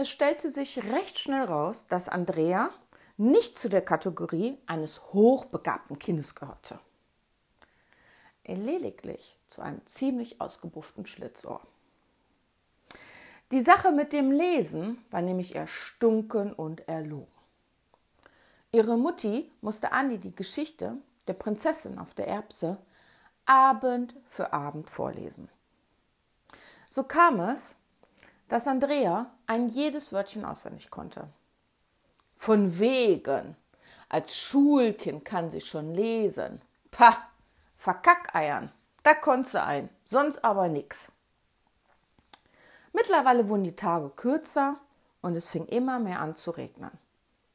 Es stellte sich recht schnell raus, dass Andrea nicht zu der Kategorie eines hochbegabten Kindes gehörte. Lediglich zu einem ziemlich ausgebufften Schlitzohr. Die Sache mit dem Lesen war nämlich erstunken und erlogen. Ihre Mutti musste Andi die Geschichte der Prinzessin auf der Erbse Abend für Abend vorlesen. So kam es, dass Andrea ein jedes Wörtchen auswendig konnte. Von wegen. Als Schulkind kann sie schon lesen. Pah, Verkackeiern. Da konnte sie ein, sonst aber nix. Mittlerweile wurden die Tage kürzer und es fing immer mehr an zu regnen.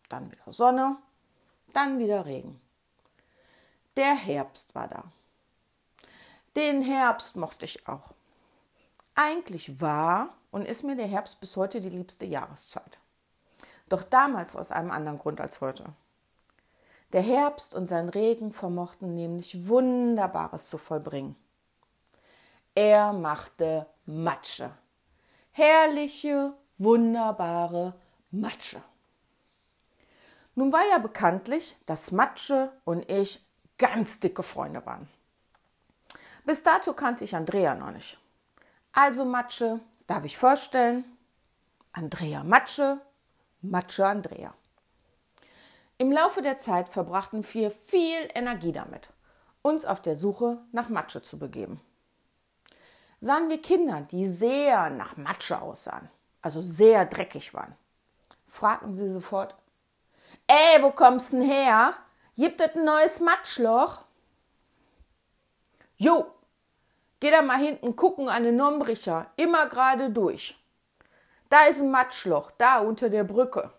Dann wieder Sonne, dann wieder Regen. Der Herbst war da. Den Herbst mochte ich auch. Eigentlich war und ist mir der Herbst bis heute die liebste Jahreszeit. Doch damals aus einem anderen Grund als heute. Der Herbst und sein Regen vermochten nämlich Wunderbares zu vollbringen. Er machte Matsche. Herrliche, wunderbare Matsche. Nun war ja bekanntlich, dass Matsche und ich ganz dicke Freunde waren. Bis dato kannte ich Andrea noch nicht. Also Matsche, darf ich vorstellen? Andrea Matsche, Matsche Andrea. Im Laufe der Zeit verbrachten wir viel Energie damit, uns auf der Suche nach Matsche zu begeben. Sahen wir Kinder, die sehr nach Matsche aussahen, also sehr dreckig waren, fragten sie sofort, Ey, wo kommst denn her? Gibt es ein neues Matschloch? Jo, geh da mal hinten gucken an den Nombricher, immer gerade durch. Da ist ein Matschloch, da unter der Brücke.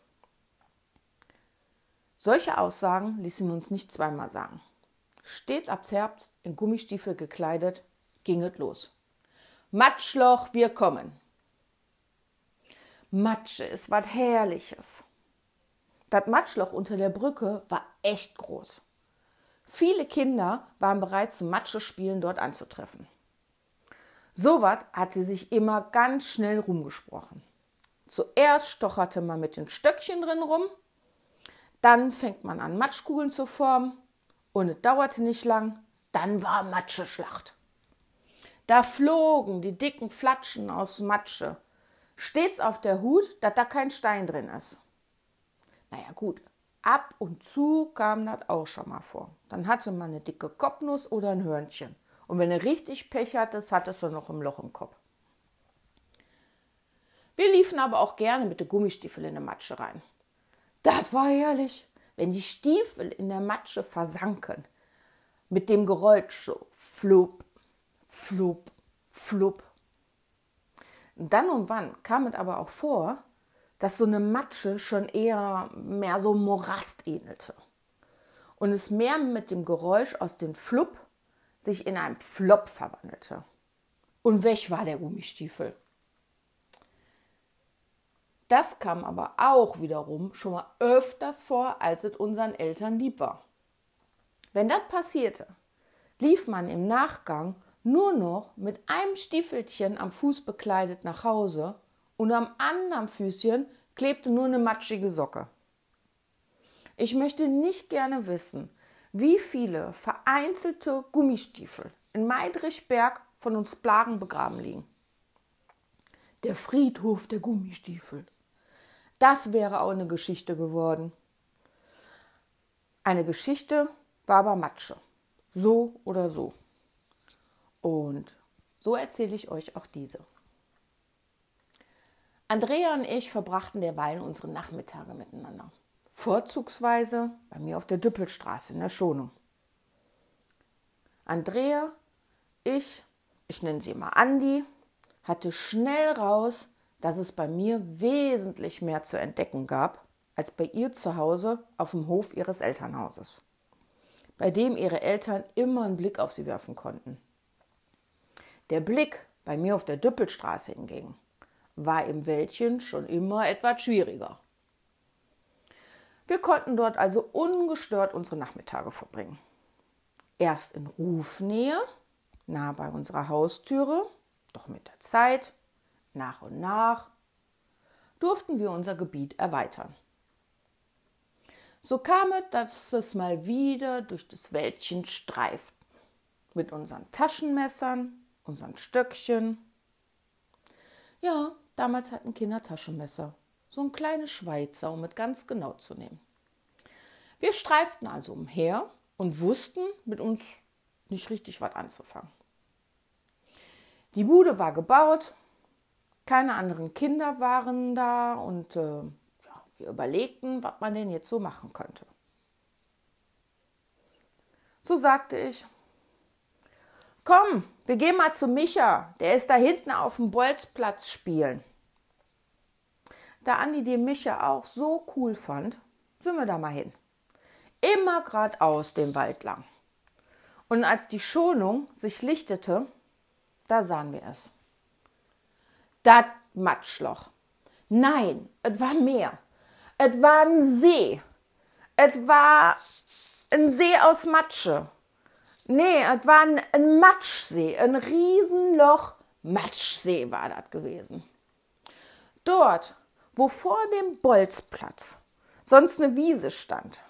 Solche Aussagen ließen wir uns nicht zweimal sagen. Steht abs Herbst, in Gummistiefel gekleidet, ging es los. Matschloch, wir kommen. Matsche ist was Herrliches. Das Matschloch unter der Brücke war echt groß. Viele Kinder waren bereit zum Matschespielen dort anzutreffen. Sowas hatte sich immer ganz schnell rumgesprochen. Zuerst stocherte man mit den Stöckchen drin rum, dann fängt man an, Matschkugeln zu formen und es dauerte nicht lang, dann war Matscheschlacht. Da flogen die dicken Flatschen aus Matsche, stets auf der Hut, dass da kein Stein drin ist. Naja, gut, ab und zu kam das auch schon mal vor. Dann hatte man eine dicke Kopfnuss oder ein Hörnchen. Und wenn er richtig Pech hatte, hattest du noch ein Loch im Kopf. Wir liefen aber auch gerne mit den Gummistiefeln in der Matsche rein. Das war herrlich, wenn die Stiefel in der Matsche versanken. Mit dem Geräusch so flup, flup, flup. Dann und wann kam es aber auch vor, dass so eine Matsche schon eher mehr so Morast ähnelte. Und es mehr mit dem Geräusch aus dem Flupp sich in einen Flop verwandelte. Und weg war der Gummistiefel. Das kam aber auch wiederum schon mal öfters vor, als es unseren Eltern lieb war. Wenn das passierte, lief man im Nachgang nur noch mit einem Stiefelchen am Fuß bekleidet nach Hause und am anderen Füßchen klebte nur eine matschige Socke. Ich möchte nicht gerne wissen, wie viele vereinzelte Gummistiefel in Meidrichberg von uns Plagen begraben liegen. Der Friedhof der Gummistiefel. Das wäre auch eine Geschichte geworden. Eine Geschichte war aber Matsche. So oder so. Und so erzähle ich euch auch diese. Andrea und ich verbrachten derweilen unsere Nachmittage miteinander. Vorzugsweise bei mir auf der Düppelstraße in der Schonung. Andrea, ich, ich nenne sie immer Andi, hatte schnell raus, dass es bei mir wesentlich mehr zu entdecken gab als bei ihr zu Hause auf dem Hof ihres Elternhauses, bei dem ihre Eltern immer einen Blick auf sie werfen konnten. Der Blick bei mir auf der Düppelstraße hingegen war im Wäldchen schon immer etwas schwieriger. Wir konnten dort also ungestört unsere Nachmittage verbringen. Erst in Rufnähe, nah bei unserer Haustüre, doch mit der Zeit nach und nach durften wir unser Gebiet erweitern. So kam es, dass es mal wieder durch das Wäldchen streiften. Mit unseren Taschenmessern, unseren Stöckchen. Ja, damals hatten Kinder Taschenmesser. So ein kleines Schweizer, um es ganz genau zu nehmen. Wir streiften also umher und wussten mit uns nicht richtig was anzufangen. Die Bude war gebaut, keine anderen Kinder waren da und äh, ja, wir überlegten, was man denn jetzt so machen könnte. So sagte ich, komm, wir gehen mal zu Micha, der ist da hinten auf dem Bolzplatz spielen. Da Andi den Micha auch so cool fand, sind wir da mal hin. Immer geradeaus den Wald lang. Und als die Schonung sich lichtete, da sahen wir es das Matschloch. Nein, es war mehr. Es war ein See. Es war ein See aus Matsche. Nee, es war ein, ein Matschsee, ein Riesenloch Matschsee war das gewesen. Dort, wo vor dem Bolzplatz sonst eine Wiese stand,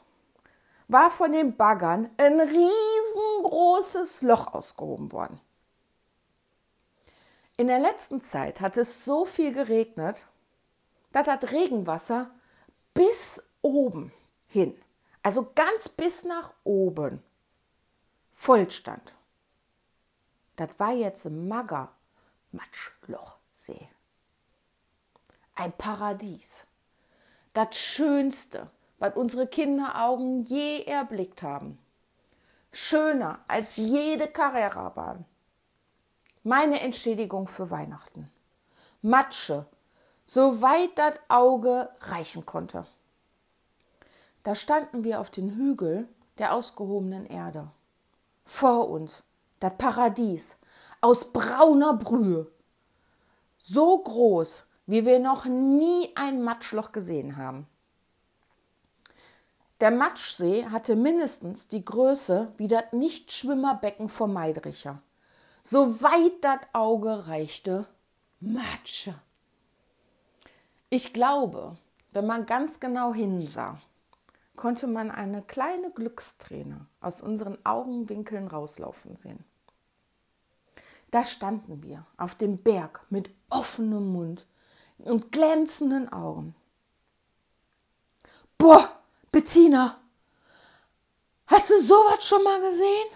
war von den Baggern ein riesengroßes Loch ausgehoben worden. In der letzten Zeit hat es so viel geregnet, dass das Regenwasser bis oben hin, also ganz bis nach oben, voll stand. Das war jetzt ein Magger Matschlochsee. Ein Paradies. Das Schönste, was unsere Kinderaugen je erblickt haben. Schöner als jede Carrera-Bahn. Meine Entschädigung für Weihnachten. Matsche, soweit das Auge reichen konnte. Da standen wir auf den Hügel der ausgehobenen Erde. Vor uns das Paradies aus brauner Brühe. So groß, wie wir noch nie ein Matschloch gesehen haben. Der Matschsee hatte mindestens die Größe wie das Nichtschwimmerbecken vor Meidricher so weit das Auge reichte, Matsche. Ich glaube, wenn man ganz genau hinsah, konnte man eine kleine Glücksträne aus unseren Augenwinkeln rauslaufen sehen. Da standen wir auf dem Berg mit offenem Mund und glänzenden Augen. Boah, Bettina, hast du sowas schon mal gesehen?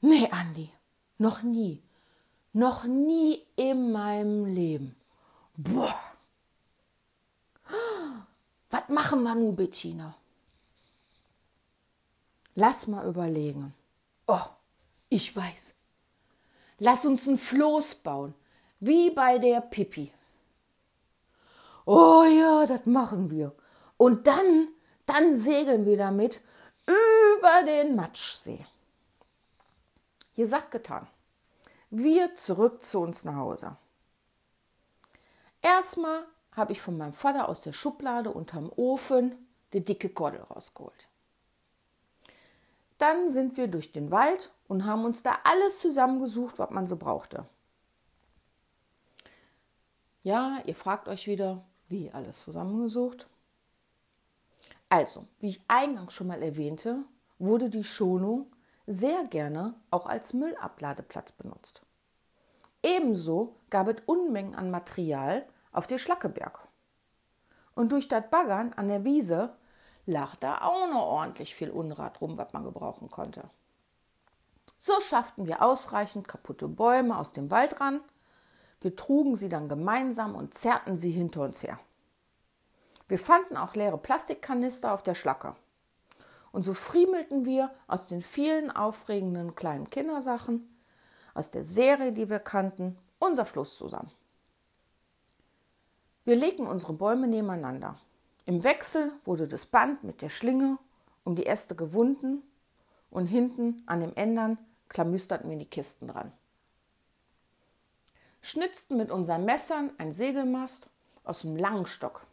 Nee, Andi, noch nie. Noch nie in meinem Leben. Boah. Was machen wir nun, Bettina? Lass mal überlegen. Oh, ich weiß. Lass uns ein Floß bauen, wie bei der Pippi. Oh ja, das machen wir. Und dann, dann segeln wir damit über den Matschsee. Hier sagt getan. Wir zurück zu uns nach Hause. Erstmal habe ich von meinem Vater aus der Schublade unterm Ofen die dicke Kordel rausgeholt. Dann sind wir durch den Wald und haben uns da alles zusammengesucht, was man so brauchte. Ja, ihr fragt euch wieder, wie alles zusammengesucht? Also, wie ich eingangs schon mal erwähnte, wurde die Schonung sehr gerne auch als Müllabladeplatz benutzt. Ebenso gab es Unmengen an Material auf der Schlackeberg. Und durch das Baggern an der Wiese lag da auch noch ordentlich viel Unrat rum, was man gebrauchen konnte. So schafften wir ausreichend kaputte Bäume aus dem Wald ran. Wir trugen sie dann gemeinsam und zerrten sie hinter uns her. Wir fanden auch leere Plastikkanister auf der Schlacke. Und so friemelten wir aus den vielen aufregenden kleinen Kindersachen, aus der Serie, die wir kannten, unser Fluss zusammen. Wir legten unsere Bäume nebeneinander. Im Wechsel wurde das Band mit der Schlinge um die Äste gewunden und hinten an den Ändern klamüsterten wir die Kisten dran. Schnitzten mit unseren Messern ein Segelmast aus einem langen Stock,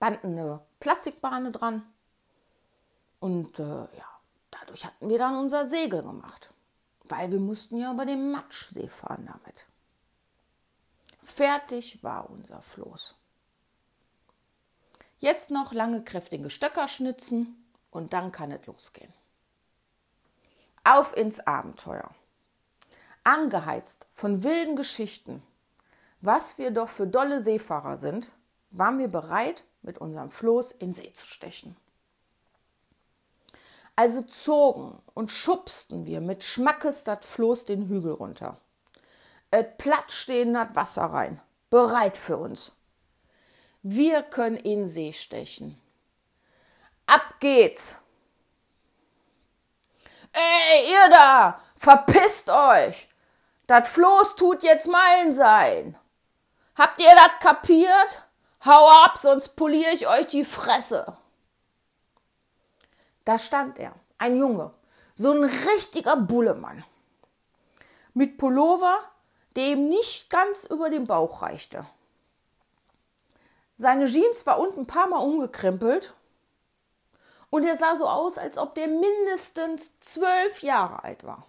banden eine Plastikbahne dran und äh, ja, dadurch hatten wir dann unser Segel gemacht, weil wir mussten ja über den Matschsee fahren damit. Fertig war unser Floß. Jetzt noch lange kräftige Stöcker schnitzen und dann kann es losgehen. Auf ins Abenteuer. Angeheizt von wilden Geschichten, was wir doch für dolle Seefahrer sind, waren wir bereit, mit unserem Floß in See zu stechen. Also zogen und schubsten wir mit Schmackes das Floß den Hügel runter. Et platschte in das Wasser rein, bereit für uns. Wir können in See stechen. Ab geht's! Ey, ihr da! Verpisst euch! Das Floß tut jetzt mein sein! Habt ihr das kapiert? Hau ab, sonst poliere ich euch die Fresse! Da stand er, ein Junge, so ein richtiger Bullemann. Mit Pullover, der ihm nicht ganz über den Bauch reichte. Seine Jeans war unten ein paar Mal umgekrempelt und er sah so aus, als ob der mindestens zwölf Jahre alt war.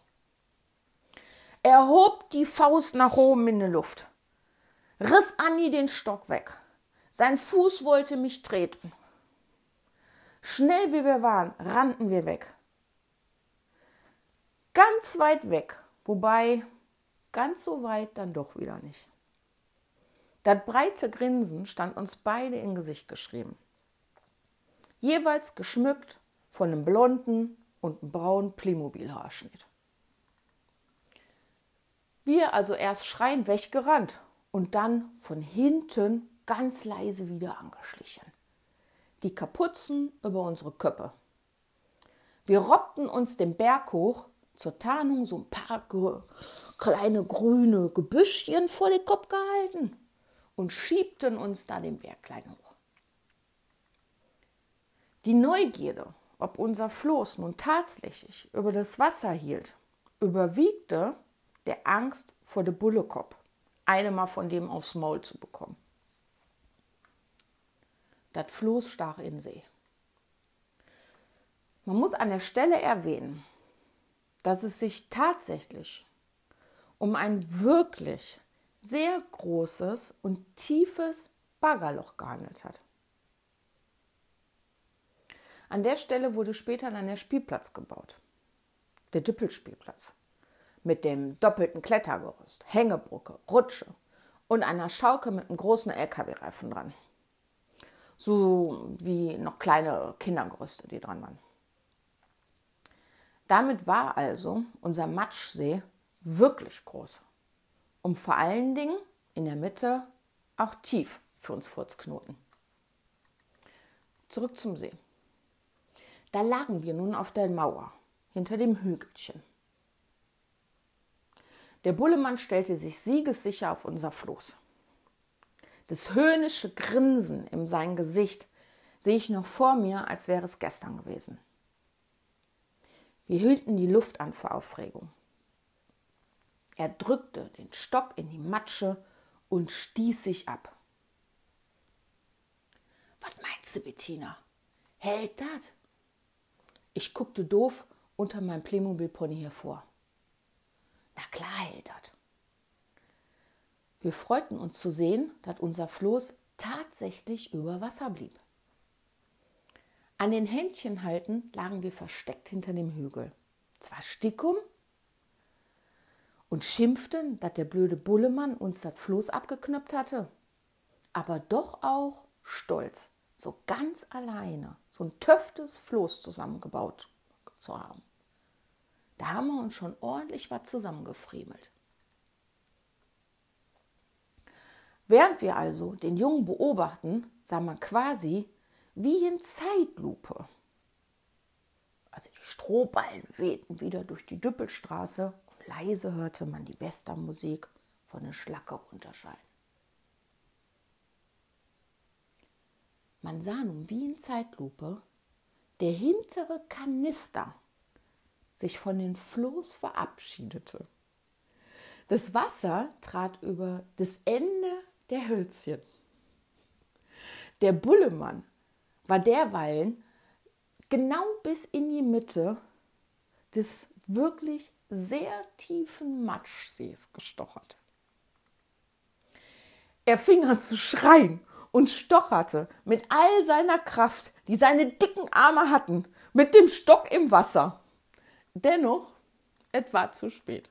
Er hob die Faust nach oben in die Luft, riss Anni den Stock weg. Sein Fuß wollte mich treten. Schnell wie wir waren, rannten wir weg. Ganz weit weg, wobei ganz so weit dann doch wieder nicht. Das breite Grinsen stand uns beide in Gesicht geschrieben. Jeweils geschmückt von einem blonden und braunen Playmobil-Haarschnitt. Wir also erst schreien weggerannt und dann von hinten ganz leise wieder angeschlichen. Die Kapuzen über unsere Köpfe. Wir robbten uns den Berg hoch, zur Tarnung so ein paar kleine grüne Gebüschchen vor den Kopf gehalten und schiebten uns da den Berglein hoch. Die Neugierde, ob unser Floß nun tatsächlich über das Wasser hielt, überwiegte der Angst vor dem Bullekopf, einmal von dem aufs Maul zu bekommen. Das Floß stach in See. Man muss an der Stelle erwähnen, dass es sich tatsächlich um ein wirklich sehr großes und tiefes Baggerloch gehandelt hat. An der Stelle wurde später dann der Spielplatz gebaut. Der Düppelspielplatz. Mit dem doppelten Klettergerüst, Hängebrücke, Rutsche und einer Schaukel mit einem großen LKW-Reifen dran. So wie noch kleine Kindergerüste, die dran waren. Damit war also unser Matschsee wirklich groß und vor allen Dingen in der Mitte auch tief für uns Furzknoten. Zurück zum See. Da lagen wir nun auf der Mauer hinter dem Hügelchen. Der Bullemann stellte sich siegessicher auf unser Floß. Das höhnische Grinsen in seinem Gesicht sehe ich noch vor mir, als wäre es gestern gewesen. Wir hielten die Luft an vor Aufregung. Er drückte den Stock in die Matsche und stieß sich ab. Was meinst du, Bettina? Hält das? Ich guckte doof unter meinem Playmobil-Pony hervor. Na klar hält das. Wir freuten uns zu sehen, dass unser Floß tatsächlich über Wasser blieb. An den Händchen halten lagen wir versteckt hinter dem Hügel. Zwar stickum, und schimpften, dass der blöde Bullemann uns das Floß abgeknöpft hatte. Aber doch auch stolz, so ganz alleine so ein töftes Floß zusammengebaut zu haben. Da haben wir uns schon ordentlich was zusammengefriemelt. Während wir also den Jungen beobachten, sah man quasi wie in Zeitlupe. Also die Strohballen wehten wieder durch die Düppelstraße Leise hörte man die Westernmusik von der Schlacke unterscheiden. Man sah nun wie in Zeitlupe der hintere Kanister sich von dem Floß verabschiedete. Das Wasser trat über das Ende der Hölzchen. Der Bullemann war derweilen genau bis in die Mitte des wirklich sehr tiefen Matschsees gestochert. Er fing an zu schreien und stocherte mit all seiner Kraft, die seine dicken Arme hatten, mit dem Stock im Wasser. Dennoch, es war zu spät.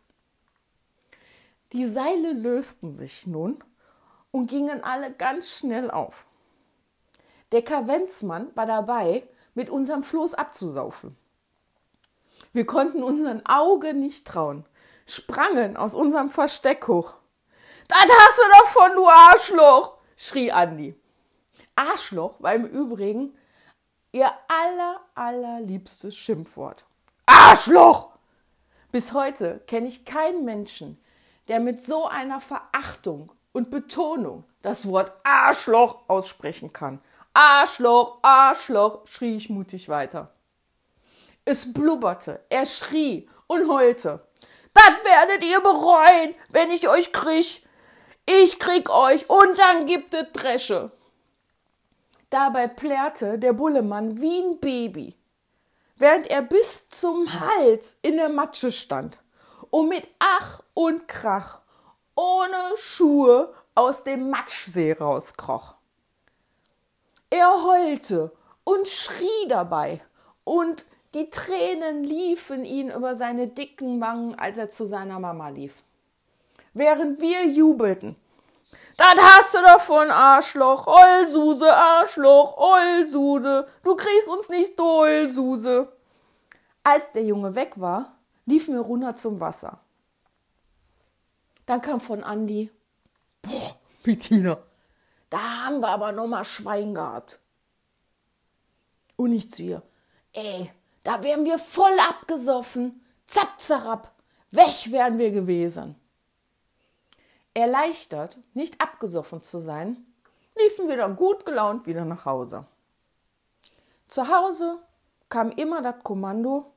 Die Seile lösten sich nun und gingen alle ganz schnell auf. Der Kavenzmann war dabei, mit unserem Floß abzusaufen. Wir konnten unseren Augen nicht trauen, sprangen aus unserem Versteck hoch. Das hast du doch von, du Arschloch! schrie Andi. Arschloch war im Übrigen ihr aller, allerliebstes Schimpfwort. Arschloch! Bis heute kenne ich keinen Menschen, der mit so einer Verachtung und Betonung das Wort Arschloch aussprechen kann. Arschloch, Arschloch, schrie ich mutig weiter. Es blubberte, er schrie und heulte. Das werdet ihr bereuen, wenn ich euch krieg. Ich krieg euch und dann gibt es Dresche. Dabei plärrte der Bullemann wie ein Baby, während er bis zum Hals in der Matsche stand und mit Ach und Krach ohne Schuhe aus dem Matschsee rauskroch. Er heulte und schrie dabei, und die Tränen liefen ihn über seine dicken Wangen, als er zu seiner Mama lief. Während wir jubelten. Das hast du davon, Arschloch, Ollsuse, Arschloch, Ollsuse, du kriegst uns nicht doll, Suse. Als der Junge weg war, liefen wir runter zum Wasser. Dann kam von Andi, boah, Bettina, da haben wir aber noch mal Schwein gehabt. Und ich zu ihr, ey, da wären wir voll abgesoffen, zapp, zarab, weg wären wir gewesen. Erleichtert, nicht abgesoffen zu sein, liefen wir dann gut gelaunt wieder nach Hause. Zu Hause kam immer das Kommando,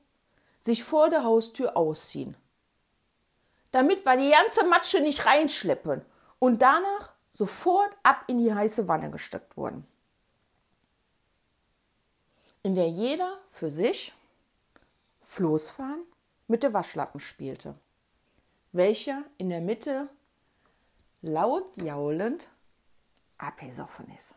sich vor der Haustür ausziehen. Damit wir die ganze Matsche nicht reinschleppen und danach sofort ab in die heiße Wanne gesteckt wurden, in der jeder für sich Floßfahren mit der Waschlappen spielte, welcher in der Mitte laut jaulend abgesoffen ist.